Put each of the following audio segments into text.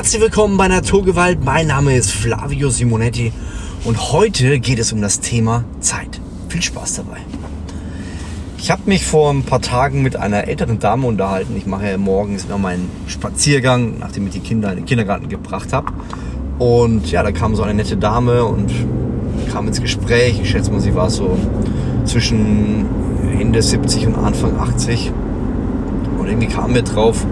Herzlich willkommen bei Naturgewalt. Mein Name ist Flavio Simonetti und heute geht es um das Thema Zeit. Viel Spaß dabei. Ich habe mich vor ein paar Tagen mit einer älteren Dame unterhalten. Ich mache ja morgens immer meinen Spaziergang, nachdem ich die Kinder in den Kindergarten gebracht habe. Und ja, da kam so eine nette Dame und kam ins Gespräch. Ich schätze mal, sie war so zwischen Ende 70 und Anfang 80. Und irgendwie kamen wir drauf,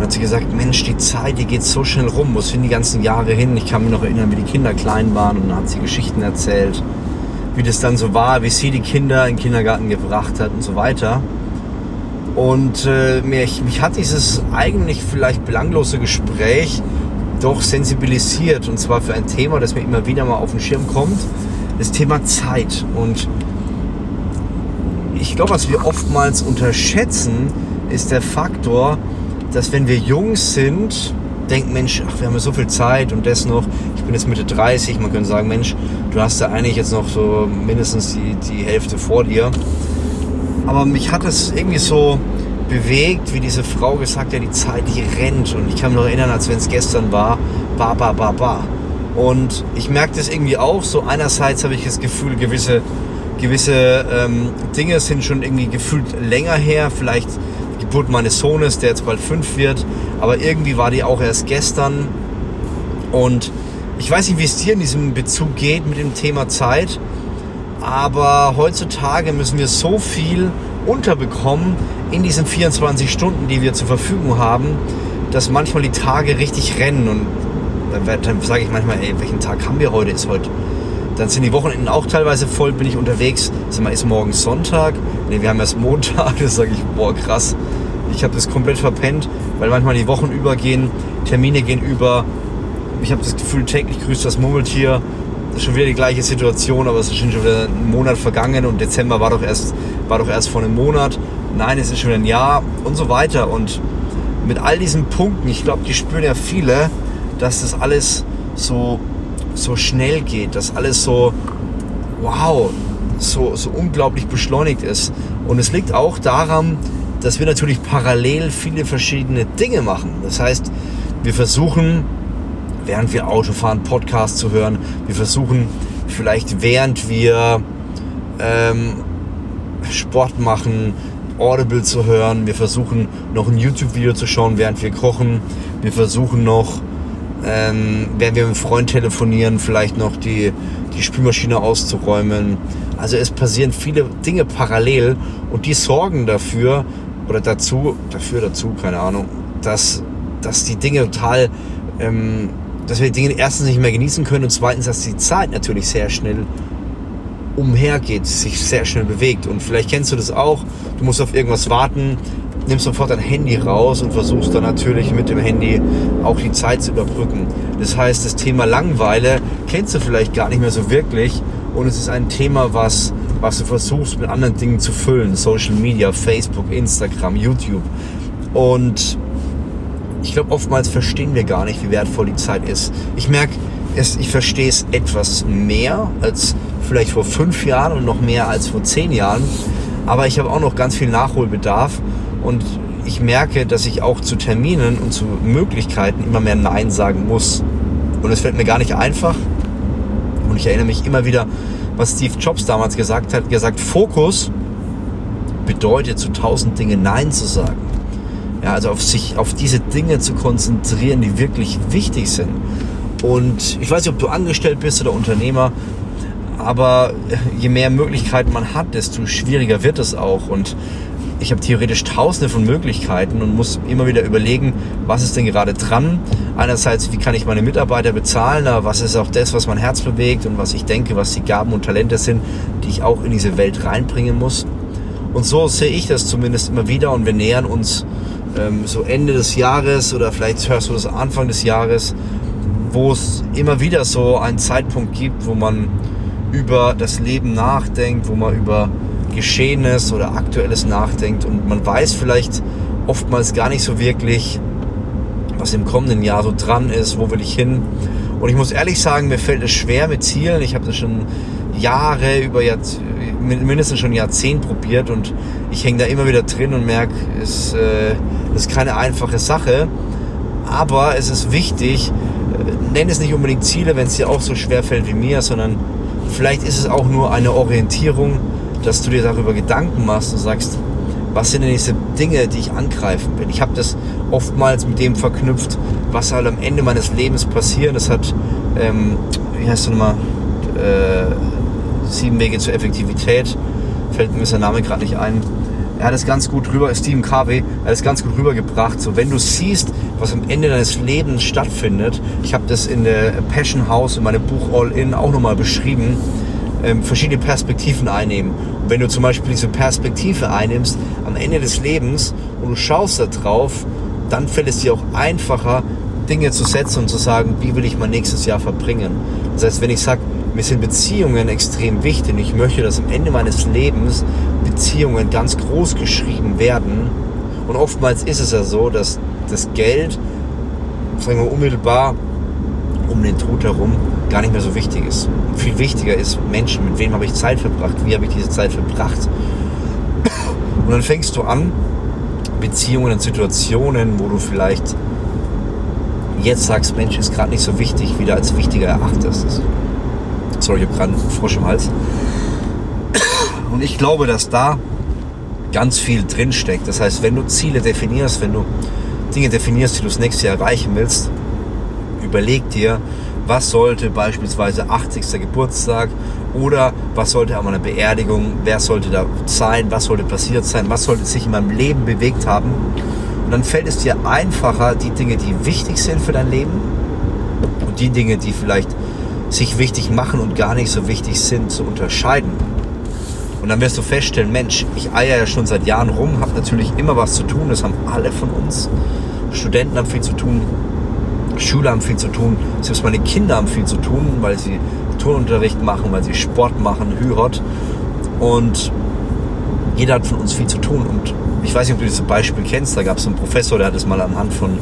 dann hat sie gesagt, Mensch, die Zeit, die geht so schnell rum. Wo sind die ganzen Jahre hin? Ich kann mich noch erinnern, wie die Kinder klein waren. Und dann hat sie Geschichten erzählt, wie das dann so war, wie sie die Kinder in den Kindergarten gebracht hat und so weiter. Und äh, mich, mich hat dieses eigentlich vielleicht belanglose Gespräch doch sensibilisiert. Und zwar für ein Thema, das mir immer wieder mal auf den Schirm kommt. Das Thema Zeit. Und ich glaube, was wir oftmals unterschätzen, ist der Faktor, dass wenn wir jung sind, denken, Mensch, ach, wir haben ja so viel Zeit und das noch, ich bin jetzt Mitte 30, man könnte sagen, Mensch, du hast da eigentlich jetzt noch so mindestens die, die Hälfte vor dir. Aber mich hat es irgendwie so bewegt, wie diese Frau gesagt hat, die Zeit, die rennt. Und ich kann mich noch erinnern, als wenn es gestern war, ba, ba, ba, ba. Und ich merke das irgendwie auch, so einerseits habe ich das Gefühl, gewisse, gewisse ähm, Dinge sind schon irgendwie gefühlt länger her, vielleicht Geburt meines Sohnes, der jetzt bald fünf wird. Aber irgendwie war die auch erst gestern. Und ich weiß nicht, wie es dir in diesem Bezug geht mit dem Thema Zeit. Aber heutzutage müssen wir so viel unterbekommen in diesen 24 Stunden, die wir zur Verfügung haben, dass manchmal die Tage richtig rennen. Und dann sage ich manchmal, ey, welchen Tag haben wir heute? Ist heute dann sind die Wochenenden auch teilweise voll, bin ich unterwegs. Sag mal, ist morgen Sonntag? Ne, wir haben erst Montag. Das sage ich, boah, krass. Ich habe das komplett verpennt, weil manchmal die Wochen übergehen, Termine gehen über. Ich habe das Gefühl, täglich grüßt das Murmeltier. Das ist schon wieder die gleiche Situation, aber es ist schon wieder ein Monat vergangen und Dezember war doch erst, war doch erst vor einem Monat. Nein, es ist schon ein Jahr und so weiter. Und mit all diesen Punkten, ich glaube, die spüren ja viele, dass das alles so so schnell geht, dass alles so, wow, so, so unglaublich beschleunigt ist. Und es liegt auch daran, dass wir natürlich parallel viele verschiedene Dinge machen. Das heißt, wir versuchen, während wir Auto fahren, Podcast zu hören. Wir versuchen vielleicht, während wir ähm, Sport machen, Audible zu hören. Wir versuchen noch ein YouTube-Video zu schauen, während wir kochen. Wir versuchen noch ähm, während wir mit einem Freund telefonieren, vielleicht noch die, die Spülmaschine auszuräumen. Also es passieren viele Dinge parallel und die sorgen dafür oder dazu, dafür, dazu, keine Ahnung, dass, dass die Dinge total, ähm, dass wir die Dinge erstens nicht mehr genießen können und zweitens, dass die Zeit natürlich sehr schnell umhergeht, sich sehr schnell bewegt. Und vielleicht kennst du das auch. Du musst auf irgendwas warten, nimmst sofort dein Handy raus und versuchst dann natürlich mit dem Handy auch die Zeit zu überbrücken. Das heißt, das Thema Langweile kennst du vielleicht gar nicht mehr so wirklich und es ist ein Thema, was, was du versuchst mit anderen Dingen zu füllen. Social Media, Facebook, Instagram, YouTube. Und ich glaube, oftmals verstehen wir gar nicht, wie wertvoll die Zeit ist. Ich merke, ich verstehe es etwas mehr als vielleicht vor fünf Jahren und noch mehr als vor zehn Jahren. Aber ich habe auch noch ganz viel Nachholbedarf und ich merke, dass ich auch zu Terminen und zu Möglichkeiten immer mehr Nein sagen muss. Und es fällt mir gar nicht einfach. Und ich erinnere mich immer wieder, was Steve Jobs damals gesagt hat. gesagt, Fokus bedeutet zu tausend Dingen Nein zu sagen. Ja, also auf sich, auf diese Dinge zu konzentrieren, die wirklich wichtig sind. Und ich weiß nicht, ob du angestellt bist oder Unternehmer, aber je mehr Möglichkeiten man hat, desto schwieriger wird es auch. Und ich habe theoretisch tausende von Möglichkeiten und muss immer wieder überlegen, was ist denn gerade dran. Einerseits, wie kann ich meine Mitarbeiter bezahlen, aber was ist auch das, was mein Herz bewegt und was ich denke, was die Gaben und Talente sind, die ich auch in diese Welt reinbringen muss. Und so sehe ich das zumindest immer wieder und wir nähern uns ähm, so Ende des Jahres oder vielleicht hörst du das Anfang des Jahres, wo es immer wieder so einen Zeitpunkt gibt, wo man über das Leben nachdenkt, wo man über Geschehenes oder Aktuelles nachdenkt und man weiß vielleicht oftmals gar nicht so wirklich, was im kommenden Jahr so dran ist, wo will ich hin. Und ich muss ehrlich sagen, mir fällt es schwer mit Zielen. Ich habe das schon Jahre, über Jahrzehnt, mindestens schon Jahrzehnt probiert und ich hänge da immer wieder drin und merke, es äh, ist keine einfache Sache. Aber es ist wichtig, äh, nenn es nicht unbedingt Ziele, wenn es dir auch so schwer fällt wie mir, sondern vielleicht ist es auch nur eine Orientierung, dass du dir darüber Gedanken machst und sagst, was sind denn diese Dinge, die ich angreifen will? Ich habe das oftmals mit dem verknüpft, was soll am Ende meines Lebens passieren. Das hat, ähm, wie heißt du nochmal, äh, sieben Wege zur Effektivität, fällt mir sein Name gerade nicht ein. Er hat es ganz gut rüber, Stephen Covey, er hat es ganz gut rübergebracht. So, wenn du siehst, was am Ende deines Lebens stattfindet, ich habe das in der Passion House in meinem Buch All In auch nochmal beschrieben, ähm, verschiedene Perspektiven einnehmen. Und wenn du zum Beispiel diese Perspektive einnimmst am Ende des Lebens und du schaust da drauf, dann fällt es dir auch einfacher, Dinge zu setzen und zu sagen, wie will ich mein nächstes Jahr verbringen. Das heißt, wenn ich sage, mir sind Beziehungen extrem wichtig und ich möchte, dass am Ende meines Lebens Beziehungen ganz groß geschrieben werden. Und oftmals ist es ja so, dass das Geld, sagen wir unmittelbar um den Tod herum, gar nicht mehr so wichtig ist. Viel wichtiger ist Menschen, mit wem habe ich Zeit verbracht, wie habe ich diese Zeit verbracht. Und dann fängst du an, Beziehungen und Situationen, wo du vielleicht jetzt sagst, Mensch, ist gerade nicht so wichtig, wieder als wichtiger erachtest. Sorry, ich habe gerade einen Frosch im Hals. Und ich glaube, dass da ganz viel drinsteckt. Das heißt, wenn du Ziele definierst, wenn du Dinge definierst, die du das nächste Jahr erreichen willst, überleg dir, was sollte beispielsweise 80. Geburtstag oder was sollte an meiner Beerdigung, wer sollte da sein, was sollte passiert sein, was sollte sich in meinem Leben bewegt haben. Und dann fällt es dir einfacher, die Dinge, die wichtig sind für dein Leben und die Dinge, die vielleicht sich wichtig machen und gar nicht so wichtig sind, zu unterscheiden. Und dann wirst du feststellen, Mensch, ich eier ja schon seit Jahren rum, habe natürlich immer was zu tun, das haben alle von uns. Studenten haben viel zu tun, Schüler haben viel zu tun, selbst meine Kinder haben viel zu tun, weil sie Turnunterricht machen, weil sie Sport machen, Hürot. Und jeder hat von uns viel zu tun. Und ich weiß nicht, ob du dieses Beispiel kennst, da gab es einen Professor, der hat es mal anhand von,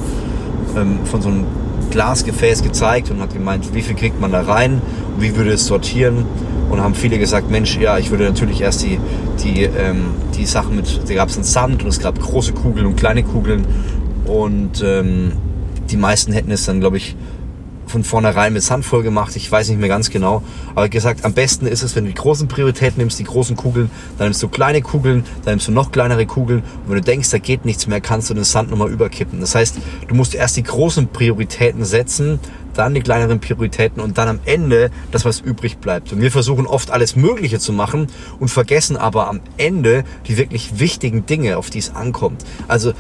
ähm, von so einem Glasgefäß gezeigt und hat gemeint, wie viel kriegt man da rein und wie würde es sortieren. Und haben viele gesagt, Mensch, ja, ich würde natürlich erst die, die, ähm, die Sachen mit, da gab es einen Sand und es gab große Kugeln und kleine Kugeln. Und ähm, die meisten hätten es dann, glaube ich, von vornherein mit Sand voll gemacht. Ich weiß nicht mehr ganz genau. Aber gesagt, am besten ist es, wenn du die großen Prioritäten nimmst, die großen Kugeln, dann nimmst du kleine Kugeln, dann nimmst du noch kleinere Kugeln. Und wenn du denkst, da geht nichts mehr, kannst du den Sand nochmal überkippen. Das heißt, du musst erst die großen Prioritäten setzen, dann die kleineren Prioritäten und dann am Ende das, was übrig bleibt. Und wir versuchen oft alles Mögliche zu machen und vergessen aber am Ende die wirklich wichtigen Dinge, auf die es ankommt. Also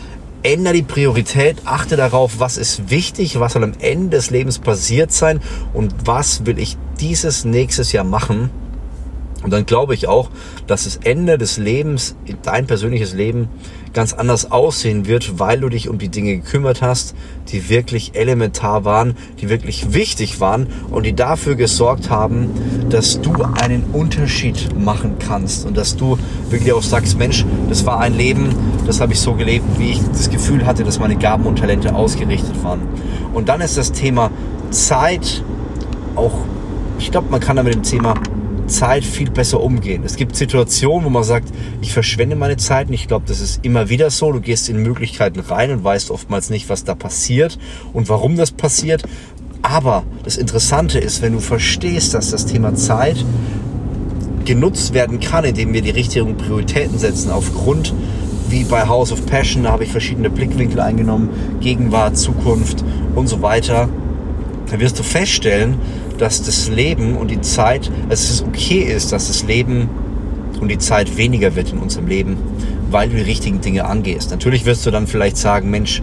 ändere die Priorität, achte darauf, was ist wichtig, was soll am Ende des Lebens passiert sein und was will ich dieses nächstes Jahr machen. Und dann glaube ich auch, dass das Ende des Lebens, dein persönliches Leben, ganz anders aussehen wird, weil du dich um die Dinge gekümmert hast, die wirklich elementar waren, die wirklich wichtig waren und die dafür gesorgt haben, dass du einen Unterschied machen kannst und dass du wirklich auch sagst, Mensch, das war ein Leben, das habe ich so gelebt, wie ich das Gefühl hatte, dass meine Gaben und Talente ausgerichtet waren. Und dann ist das Thema Zeit auch, ich glaube, man kann da mit dem Thema Zeit viel besser umgehen. Es gibt Situationen, wo man sagt, ich verschwende meine Zeit und ich glaube, das ist immer wieder so. Du gehst in Möglichkeiten rein und weißt oftmals nicht, was da passiert und warum das passiert. Aber das Interessante ist, wenn du verstehst, dass das Thema Zeit genutzt werden kann, indem wir die richtigen Prioritäten setzen, aufgrund wie bei House of Passion, da habe ich verschiedene Blickwinkel eingenommen, Gegenwart, Zukunft und so weiter, dann wirst du feststellen, dass das Leben und die Zeit, dass es okay ist, dass das Leben und die Zeit weniger wird in unserem Leben, weil du die richtigen Dinge angehst. Natürlich wirst du dann vielleicht sagen, Mensch,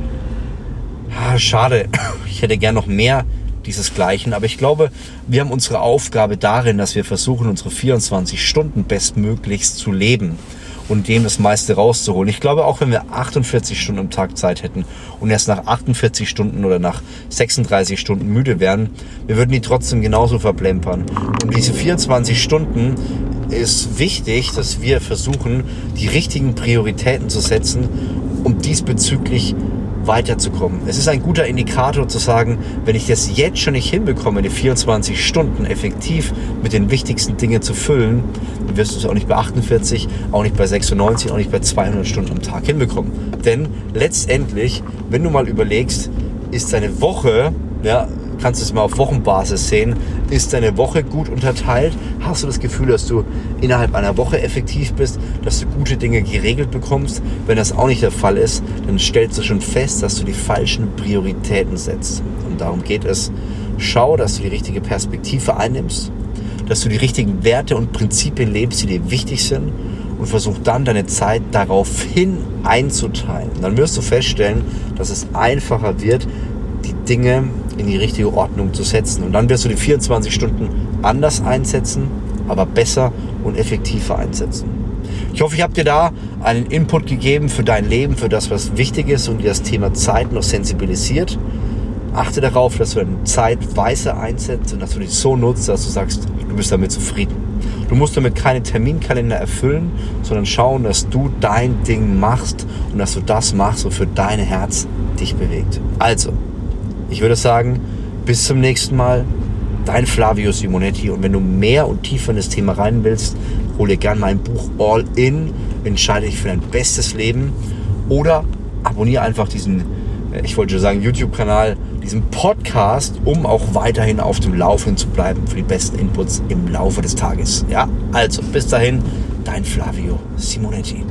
schade, ich hätte gern noch mehr dieses Gleichen, aber ich glaube, wir haben unsere Aufgabe darin, dass wir versuchen, unsere 24 Stunden bestmöglichst zu leben und dem das meiste rauszuholen. Ich glaube, auch wenn wir 48 Stunden am Tag Zeit hätten und erst nach 48 Stunden oder nach 36 Stunden müde wären, wir würden die trotzdem genauso verplempern. Und diese 24 Stunden ist wichtig, dass wir versuchen, die richtigen Prioritäten zu setzen, um diesbezüglich weiterzukommen. Es ist ein guter Indikator zu sagen, wenn ich das jetzt schon nicht hinbekomme, die 24 Stunden effektiv mit den wichtigsten Dingen zu füllen, dann wirst du es auch nicht bei 48, auch nicht bei 96, auch nicht bei 200 Stunden am Tag hinbekommen. Denn letztendlich, wenn du mal überlegst, ist deine Woche, ja, kannst du es mal auf Wochenbasis sehen, ist deine Woche gut unterteilt? Hast du das Gefühl, dass du innerhalb einer Woche effektiv bist, dass du gute Dinge geregelt bekommst? Wenn das auch nicht der Fall ist, dann stellst du schon fest, dass du die falschen Prioritäten setzt. Und darum geht es. Schau, dass du die richtige Perspektive einnimmst, dass du die richtigen Werte und Prinzipien lebst, die dir wichtig sind und versuch dann deine Zeit daraufhin einzuteilen. dann wirst du feststellen, dass es einfacher wird, die Dinge in die richtige Ordnung zu setzen. Und dann wirst du die 24 Stunden anders einsetzen, aber besser und effektiver einsetzen. Ich hoffe, ich habe dir da einen Input gegeben für dein Leben, für das, was wichtig ist und dir das Thema Zeit noch sensibilisiert. Achte darauf, dass du deine Zeit weise einsetzt und dass du dich so nutzt, dass du sagst, du bist damit zufrieden. Du musst damit keine Terminkalender erfüllen, sondern schauen, dass du dein Ding machst und dass du das machst, wofür dein Herz dich bewegt. Also, ich würde sagen, bis zum nächsten Mal. Dein Flavio Simonetti. Und wenn du mehr und tiefer in das Thema rein willst, hol dir gerne mein Buch All In. Entscheide dich für dein bestes Leben. Oder abonniere einfach diesen, äh, ich wollte schon sagen, YouTube-Kanal, diesen Podcast, um auch weiterhin auf dem Laufenden zu bleiben für die besten Inputs im Laufe des Tages. Ja, also bis dahin, dein Flavio Simonetti.